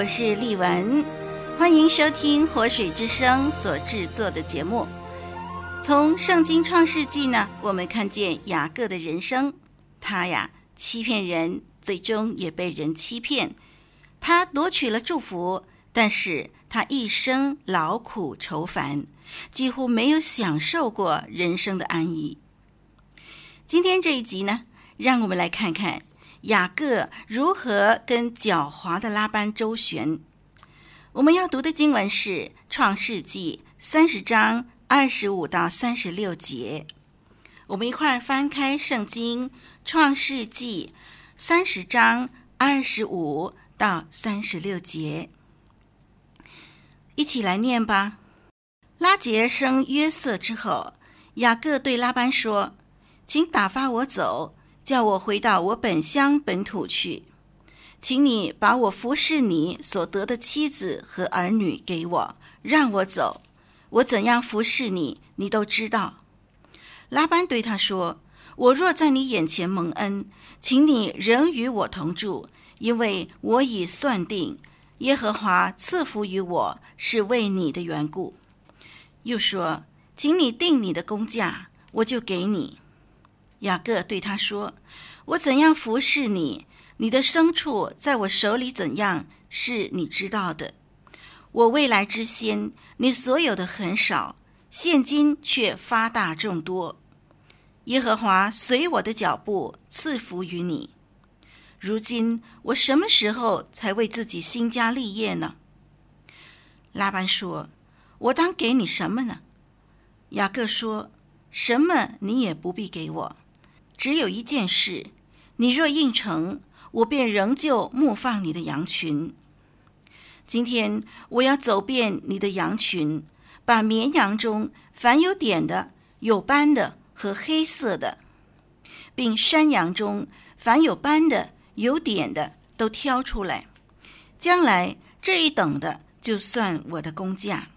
我是丽文，欢迎收听活水之声所制作的节目。从圣经创世纪呢，我们看见雅各的人生，他呀欺骗人，最终也被人欺骗。他夺取了祝福，但是他一生劳苦愁烦，几乎没有享受过人生的安逸。今天这一集呢，让我们来看看雅各如何跟狡猾的拉班周旋。我们要读的经文是《创世纪》三十章。二十五到三十六节，我们一块儿翻开圣经《创世纪》三十章二十五到三十六节，一起来念吧。拉结生约瑟之后，雅各对拉班说：“请打发我走，叫我回到我本乡本土去。请你把我服侍你所得的妻子和儿女给我，让我走。”我怎样服侍你，你都知道。拉班对他说：“我若在你眼前蒙恩，请你仍与我同住，因为我已算定，耶和华赐福于我是为你的缘故。”又说：“请你定你的工价，我就给你。”雅各对他说：“我怎样服侍你，你的牲畜在我手里怎样，是你知道的。”我未来之先，你所有的很少，现今却发大众多。耶和华随我的脚步赐福于你。如今我什么时候才为自己兴家立业呢？拉班说：“我当给你什么呢？”雅各说：“什么你也不必给我，只有一件事，你若应承，我便仍旧牧放你的羊群。”今天我要走遍你的羊群，把绵羊中凡有点的、有斑的和黑色的，并山羊中凡有斑的、有点的都挑出来。将来这一等的，就算我的工价。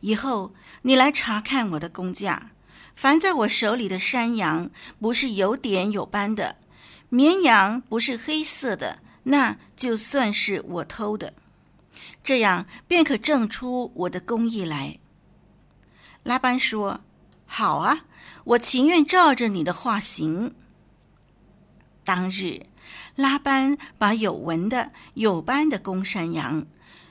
以后你来查看我的工价，凡在我手里的山羊不是有点有斑的，绵羊不是黑色的，那就算是我偷的。这样便可证出我的公义来。拉班说：“好啊，我情愿照着你的话行。”当日，拉班把有纹的、有斑的公山羊，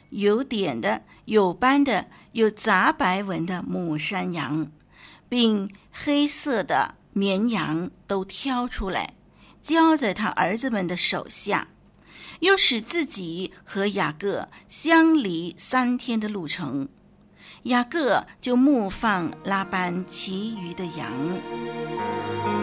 有点的、有斑的、有杂白纹的母山羊，并黑色的绵羊都挑出来，交在他儿子们的手下。又使自己和雅各相离三天的路程，雅各就牧放拉班其余的羊。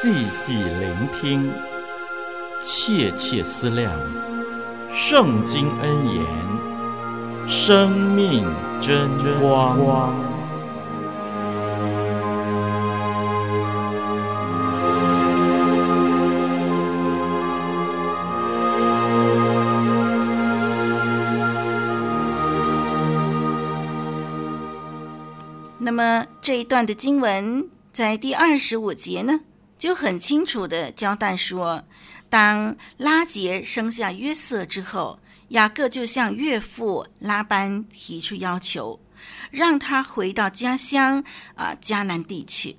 细细聆听，切切思量，圣经恩言。生命真光。那么这一段的经文在第二十五节呢，就很清楚地交代说，当拉杰生下约瑟之后。雅各就向岳父拉班提出要求，让他回到家乡啊迦南地去。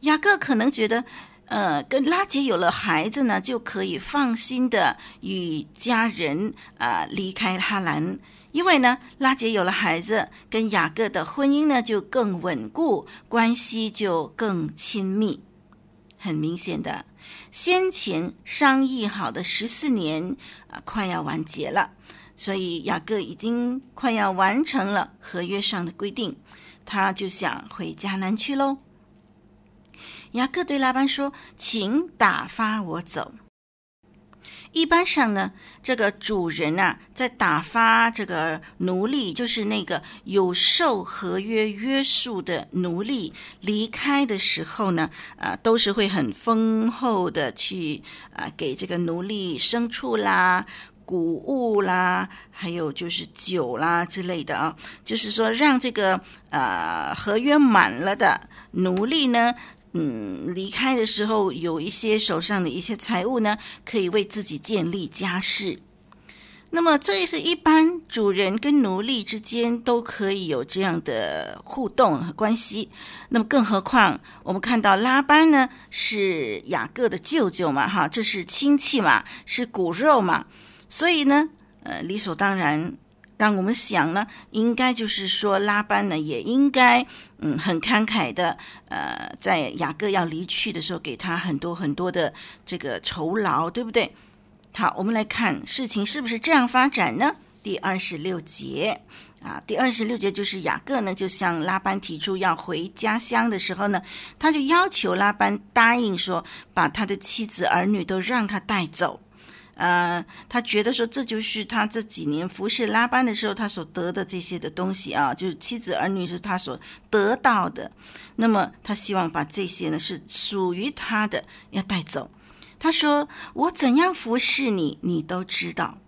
雅各可能觉得，呃，跟拉杰有了孩子呢，就可以放心的与家人啊离开哈兰，因为呢，拉杰有了孩子，跟雅各的婚姻呢就更稳固，关系就更亲密。很明显的，先前商议好的十四年啊，快要完结了，所以雅各已经快要完成了合约上的规定，他就想回迦南去喽。雅各对拉班说：“请打发我走。”一般上呢，这个主人啊，在打发这个奴隶，就是那个有受合约约束的奴隶离开的时候呢，啊，都是会很丰厚的去啊，给这个奴隶牲畜啦、谷物啦，还有就是酒啦之类的啊，就是说让这个呃合约满了的奴隶呢。嗯，离开的时候有一些手上的一些财物呢，可以为自己建立家室。那么这也是一般主人跟奴隶之间都可以有这样的互动和关系。那么更何况我们看到拉班呢，是雅各的舅舅嘛，哈，这是亲戚嘛，是骨肉嘛，所以呢，呃，理所当然。让我们想呢，应该就是说拉班呢也应该嗯很慷慨的，呃，在雅各要离去的时候，给他很多很多的这个酬劳，对不对？好，我们来看事情是不是这样发展呢？第二十六节啊，第二十六节就是雅各呢就向拉班提出要回家乡的时候呢，他就要求拉班答应说，把他的妻子儿女都让他带走。呃，他觉得说这就是他这几年服侍拉班的时候，他所得的这些的东西啊，就是妻子儿女是他所得到的。那么他希望把这些呢是属于他的要带走。他说：“我怎样服侍你，你都知道。”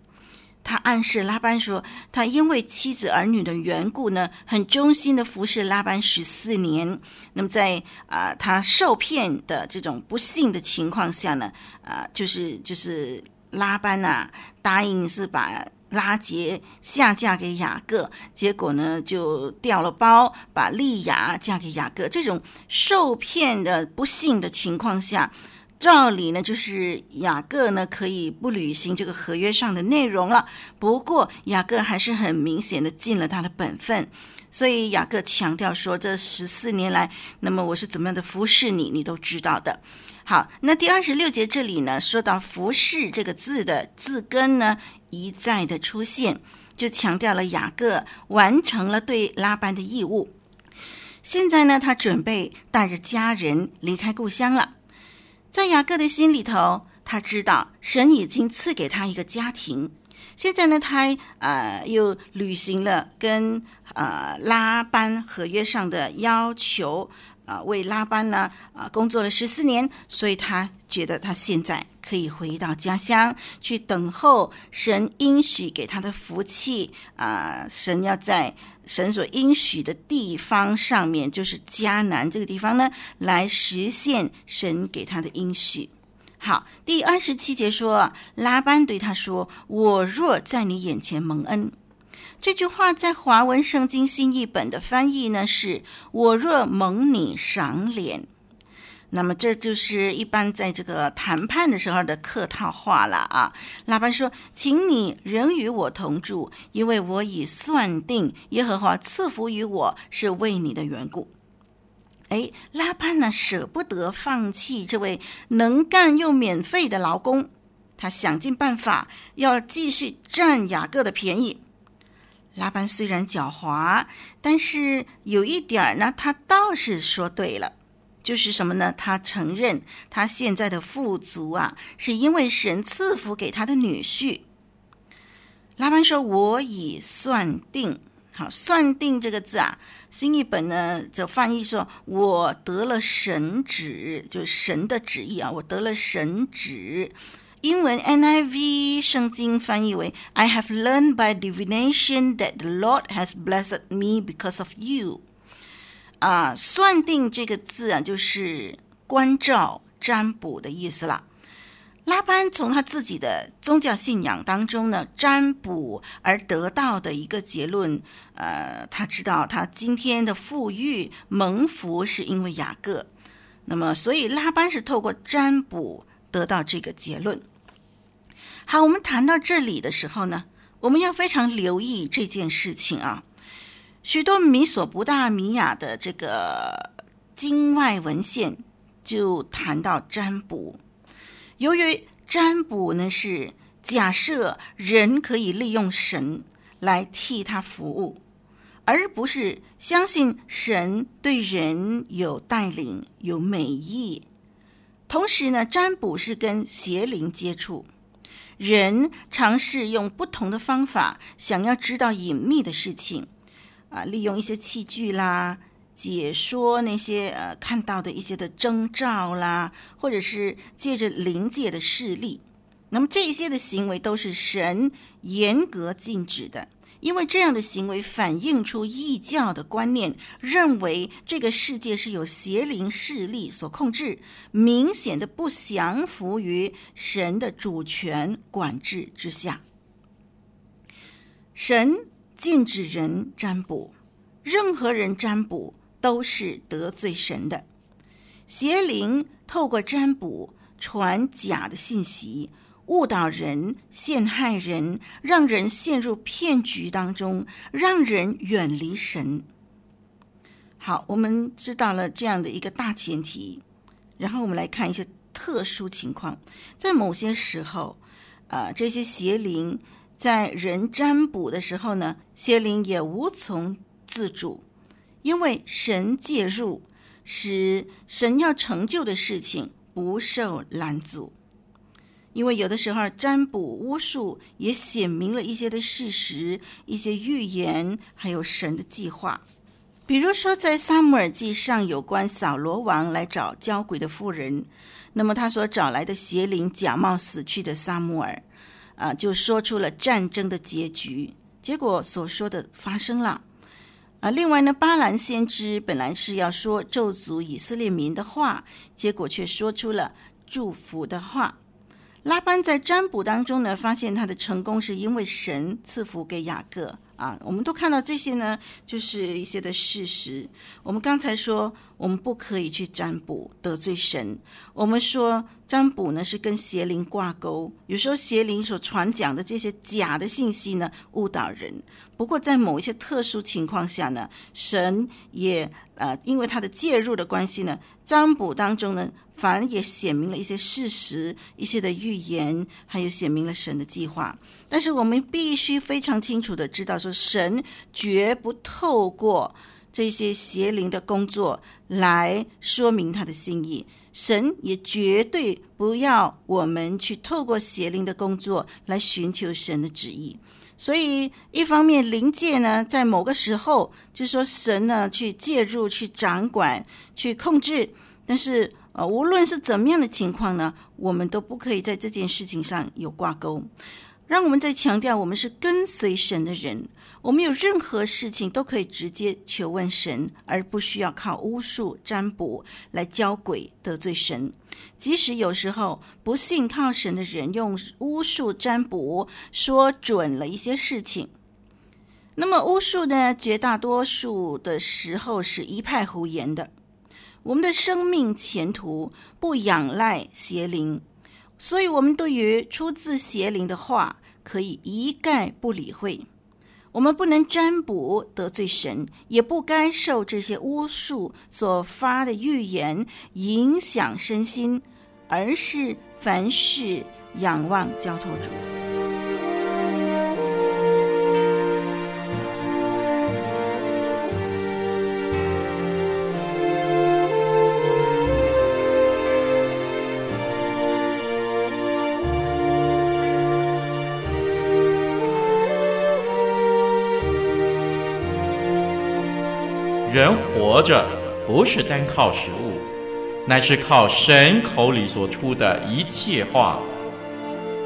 他暗示拉班说，他因为妻子儿女的缘故呢，很忠心的服侍拉班十四年。那么在啊、他受骗的这种不幸的情况下呢，啊、就是就是。拉班呐、啊，答应是把拉结下嫁给雅各，结果呢就掉了包，把利亚嫁给雅各。这种受骗的不幸的情况下，照理呢就是雅各呢可以不履行这个合约上的内容了。不过雅各还是很明显的尽了他的本分，所以雅各强调说，这十四年来，那么我是怎么样的服侍你，你都知道的。好，那第二十六节这里呢，说到“服侍”这个字的字根呢，一再的出现，就强调了雅各完成了对拉班的义务。现在呢，他准备带着家人离开故乡了。在雅各的心里头，他知道神已经赐给他一个家庭。现在呢，他呃又履行了跟呃拉班合约上的要求。啊，为拉班呢啊工作了十四年，所以他觉得他现在可以回到家乡去等候神应许给他的福气啊！神要在神所应许的地方上面，就是迦南这个地方呢，来实现神给他的应许。好，第二十七节说，拉班对他说：“我若在你眼前蒙恩。”这句话在华文圣经新译本的翻译呢，是“我若蒙你赏脸”，那么这就是一般在这个谈判的时候的客套话了啊。拉班说：“请你仍与我同住，因为我已算定耶和华赐福于我是为你的缘故。”哎，拉班呢舍不得放弃这位能干又免费的劳工，他想尽办法要继续占雅各的便宜。拉班虽然狡猾，但是有一点呢，他倒是说对了，就是什么呢？他承认他现在的富足啊，是因为神赐福给他的女婿。拉班说：“我已算定。”好，“算定”这个字啊，新译本呢就翻译说：“我得了神旨，就是神的旨意啊，我得了神旨。”英文 NIV 圣经翻译为 "I have learned by divination that the Lord has blessed me because of you." 啊，算定这个字啊，就是关照、占卜的意思了。拉班从他自己的宗教信仰当中呢，占卜而得到的一个结论，呃，他知道他今天的富裕蒙福是因为雅各，那么所以拉班是透过占卜得到这个结论。好，我们谈到这里的时候呢，我们要非常留意这件事情啊。许多米索不达米亚的这个经外文献就谈到占卜，由于占卜呢是假设人可以利用神来替他服务，而不是相信神对人有带领、有美意。同时呢，占卜是跟邪灵接触，人尝试用不同的方法想要知道隐秘的事情，啊，利用一些器具啦。解说那些呃看到的一些的征兆啦，或者是借着灵界的势力，那么这些的行为都是神严格禁止的，因为这样的行为反映出异教的观念，认为这个世界是由邪灵势力所控制，明显的不降服于神的主权管制之下。神禁止人占卜，任何人占卜。都是得罪神的，邪灵透过占卜传假的信息，误导人、陷害人，让人陷入骗局当中，让人远离神。好，我们知道了这样的一个大前提，然后我们来看一些特殊情况，在某些时候，呃，这些邪灵在人占卜的时候呢，邪灵也无从自主。因为神介入，使神要成就的事情不受拦阻。因为有的时候占卜巫术也显明了一些的事实、一些预言，还有神的计划。比如说，在撒母耳记上有关扫罗王来找交鬼的妇人，那么他所找来的邪灵假冒死去的撒母耳，啊，就说出了战争的结局。结果所说的发生了。啊，另外呢，巴兰先知本来是要说咒诅以色列民的话，结果却说出了祝福的话。拉班在占卜当中呢，发现他的成功是因为神赐福给雅各。啊，我们都看到这些呢，就是一些的事实。我们刚才说，我们不可以去占卜得罪神。我们说占卜呢是跟邪灵挂钩，有时候邪灵所传讲的这些假的信息呢，误导人。不过在某一些特殊情况下呢，神也呃因为他的介入的关系呢，占卜当中呢。反而也显明了一些事实、一些的预言，还有显明了神的计划。但是我们必须非常清楚的知道，说神绝不透过这些邪灵的工作来说明他的心意，神也绝对不要我们去透过邪灵的工作来寻求神的旨意。所以，一方面灵界呢，在某个时候就说神呢去介入、去掌管、去控制，但是。呃，无论是怎么样的情况呢，我们都不可以在这件事情上有挂钩。让我们再强调，我们是跟随神的人，我们有任何事情都可以直接求问神，而不需要靠巫术占卜来交鬼得罪神。即使有时候不信靠神的人用巫术占卜说准了一些事情，那么巫术呢，绝大多数的时候是一派胡言的。我们的生命前途不仰赖邪灵，所以我们对于出自邪灵的话可以一概不理会。我们不能占卜得罪神，也不该受这些巫术所发的预言影响身心，而是凡事仰望交托主。活着不是单靠食物，乃是靠神口里所出的一切话。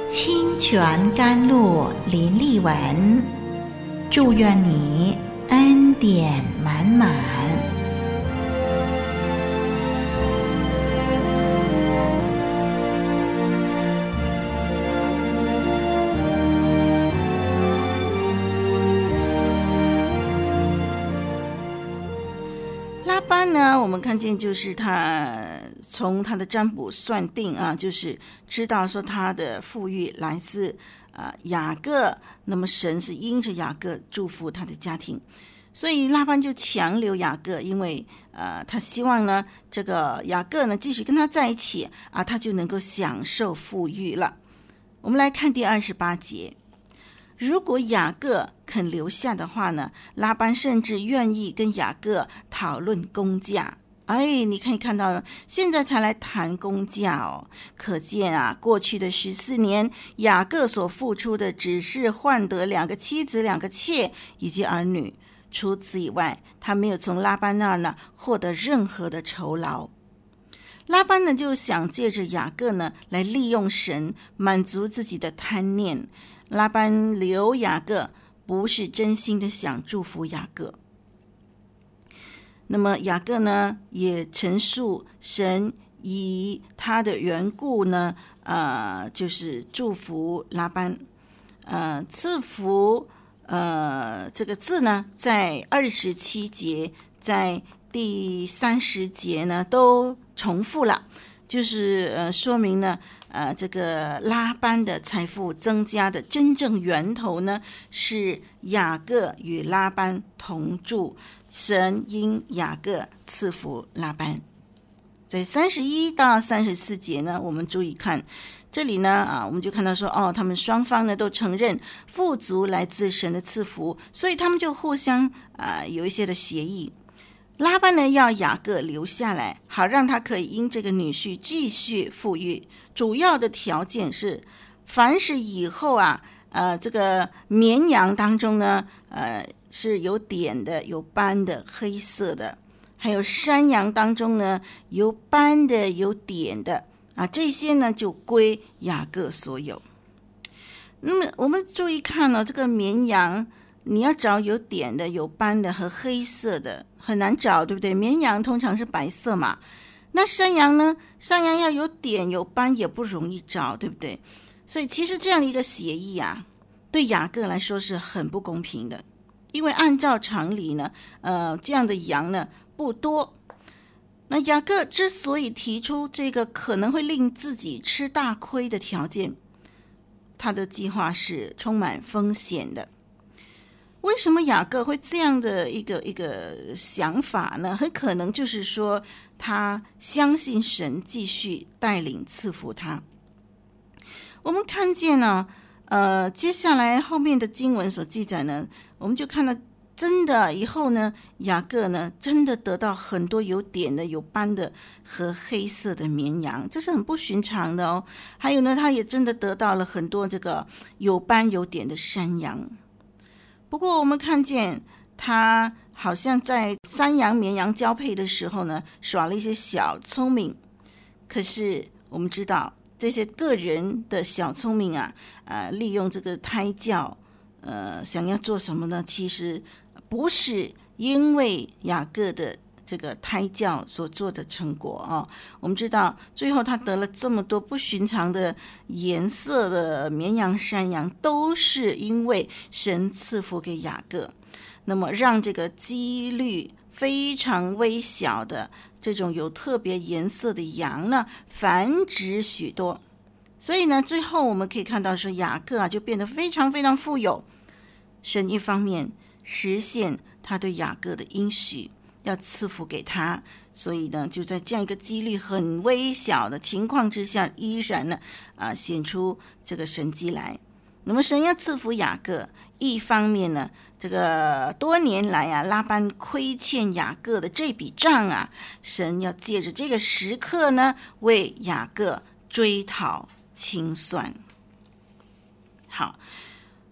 清泉甘露淋漓文，祝愿你恩典满满。那呢，我们看见就是他从他的占卜算定啊，就是知道说他的富裕来自啊雅各，那么神是因着雅各祝福他的家庭，所以拉班就强留雅各，因为呃，他希望呢，这个雅各呢继续跟他在一起啊，他就能够享受富裕了。我们来看第二十八节，如果雅各肯留下的话呢，拉班甚至愿意跟雅各讨论工价。哎，你可以看到，现在才来谈工价哦，可见啊，过去的十四年，雅各所付出的只是换得两个妻子、两个妾以及儿女，除此以外，他没有从拉班那儿呢获得任何的酬劳。拉班呢就想借着雅各呢来利用神满足自己的贪念。拉班留雅各不是真心的想祝福雅各。那么雅各呢，也陈述神以他的缘故呢，呃，就是祝福拉班，呃，赐福，呃，这个字呢，在二十七节，在第三十节呢，都重复了，就是呃，说明呢，呃，这个拉班的财富增加的真正源头呢，是雅各与拉班同住。神因雅各赐福拉班，在三十一到三十四节呢，我们注意看这里呢啊，我们就看到说哦，他们双方呢都承认富足来自神的赐福，所以他们就互相啊有一些的协议。拉班呢要雅各留下来，好让他可以因这个女婿继续富裕。主要的条件是，凡是以后啊，呃，这个绵羊当中呢，呃。是有点的，有斑的，黑色的，还有山羊当中呢，有斑的，有点的啊，这些呢就归雅各所有。那么我们注意看呢、哦，这个绵羊，你要找有点的、有斑的和黑色的很难找，对不对？绵羊通常是白色嘛。那山羊呢？山羊要有点有斑也不容易找，对不对？所以其实这样的一个协议啊，对雅各来说是很不公平的。因为按照常理呢，呃，这样的羊呢不多。那雅各之所以提出这个可能会令自己吃大亏的条件，他的计划是充满风险的。为什么雅各会这样的一个一个想法呢？很可能就是说他相信神继续带领赐福他。我们看见呢。呃，接下来后面的经文所记载呢，我们就看到真的以后呢，雅各呢真的得到很多有点的、有斑的和黑色的绵羊，这是很不寻常的哦。还有呢，他也真的得到了很多这个有斑有点的山羊。不过我们看见他好像在山羊、绵羊交配的时候呢，耍了一些小聪明。可是我们知道。这些个人的小聪明啊，呃，利用这个胎教，呃，想要做什么呢？其实不是因为雅各的这个胎教所做的成果啊。我们知道，最后他得了这么多不寻常的颜色的绵羊、山羊，都是因为神赐福给雅各，那么让这个几率非常微小的。这种有特别颜色的羊呢，繁殖许多，所以呢，最后我们可以看到说，雅各啊就变得非常非常富有。神一方面实现他对雅各的应许，要赐福给他，所以呢，就在这样一个几率很微小的情况之下，依然呢啊显出这个神迹来。那么神要赐福雅各，一方面呢。这个多年来啊，拉班亏欠雅各的这笔账啊，神要借着这个时刻呢，为雅各追讨清算。好，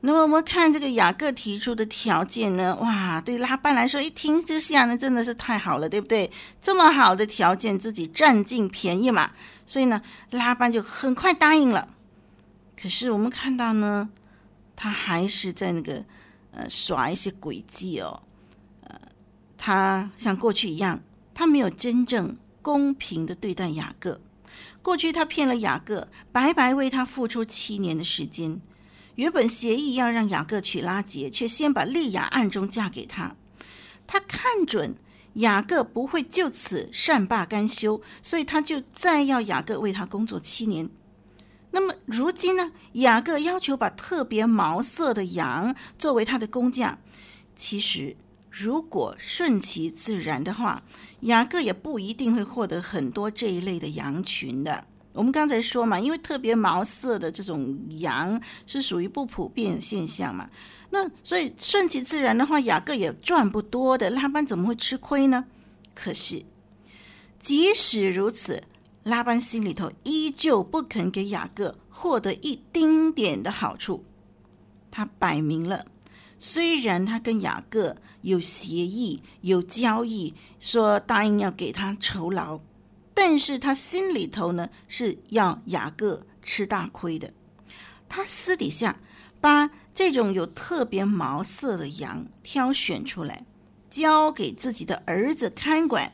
那么我们看这个雅各提出的条件呢，哇，对拉班来说一听之下呢，真的是太好了，对不对？这么好的条件，自己占尽便宜嘛，所以呢，拉班就很快答应了。可是我们看到呢，他还是在那个。呃，耍一些诡计哦，呃，他像过去一样，他没有真正公平的对待雅各。过去他骗了雅各，白白为他付出七年的时间。原本协议要让雅各娶拉结，却先把利亚暗中嫁给他。他看准雅各不会就此善罢甘休，所以他就再要雅各为他工作七年。那么如今呢，雅各要求把特别毛色的羊作为他的工匠。其实，如果顺其自然的话，雅各也不一定会获得很多这一类的羊群的。我们刚才说嘛，因为特别毛色的这种羊是属于不普遍现象嘛，那所以顺其自然的话，雅各也赚不多的，拉班怎么会吃亏呢？可是即使如此，拉班心里头依旧不肯给雅各获得一丁点的好处。他摆明了，虽然他跟雅各有协议、有交易，说答应要给他酬劳。但是他心里头呢，是要雅各吃大亏的。他私底下把这种有特别毛色的羊挑选出来，交给自己的儿子看管，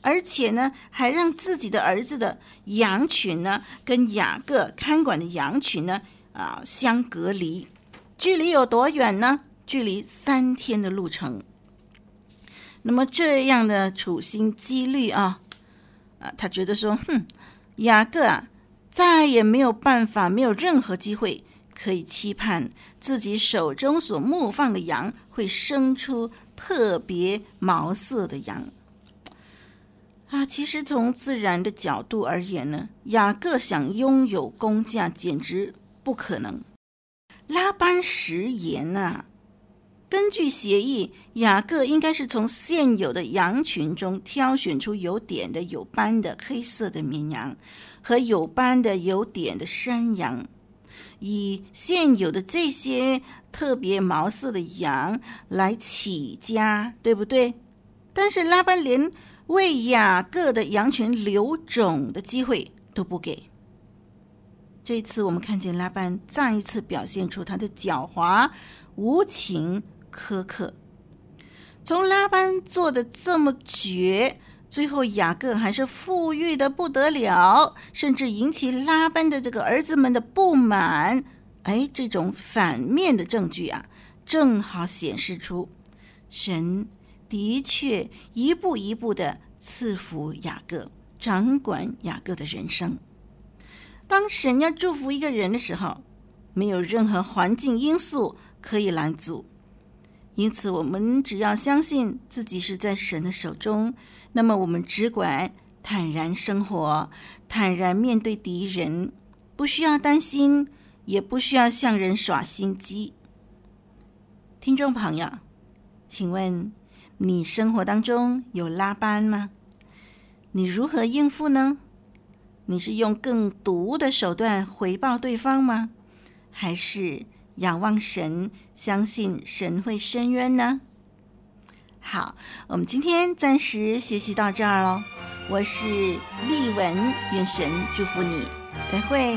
而且呢，还让自己的儿子的羊群呢，跟雅各看管的羊群呢，啊，相隔离。距离有多远呢？距离三天的路程。那么这样的处心积虑啊。啊，他觉得说，哼，雅各啊，再也没有办法，没有任何机会可以期盼自己手中所牧放的羊会生出特别毛色的羊。啊，其实从自然的角度而言呢，雅各想拥有公价简直不可能。拉班食言呐、啊。根据协议，雅各应该是从现有的羊群中挑选出有点的、有斑的黑色的绵羊和有斑的、有点的山羊，以现有的这些特别毛色的羊来起家，对不对？但是拉班连为雅各的羊群留种的机会都不给。这次，我们看见拉班再一次表现出他的狡猾无情。苛刻，从拉班做的这么绝，最后雅各还是富裕的不得了，甚至引起拉班的这个儿子们的不满。哎，这种反面的证据啊，正好显示出神的确一步一步的赐福雅各，掌管雅各的人生。当神要祝福一个人的时候，没有任何环境因素可以拦阻。因此，我们只要相信自己是在神的手中，那么我们只管坦然生活，坦然面对敌人，不需要担心，也不需要向人耍心机。听众朋友，请问你生活当中有拉班吗？你如何应付呢？你是用更毒的手段回报对方吗？还是？仰望神，相信神会伸冤呢。好，我们今天暂时学习到这儿喽。我是丽文，愿神祝福你，再会。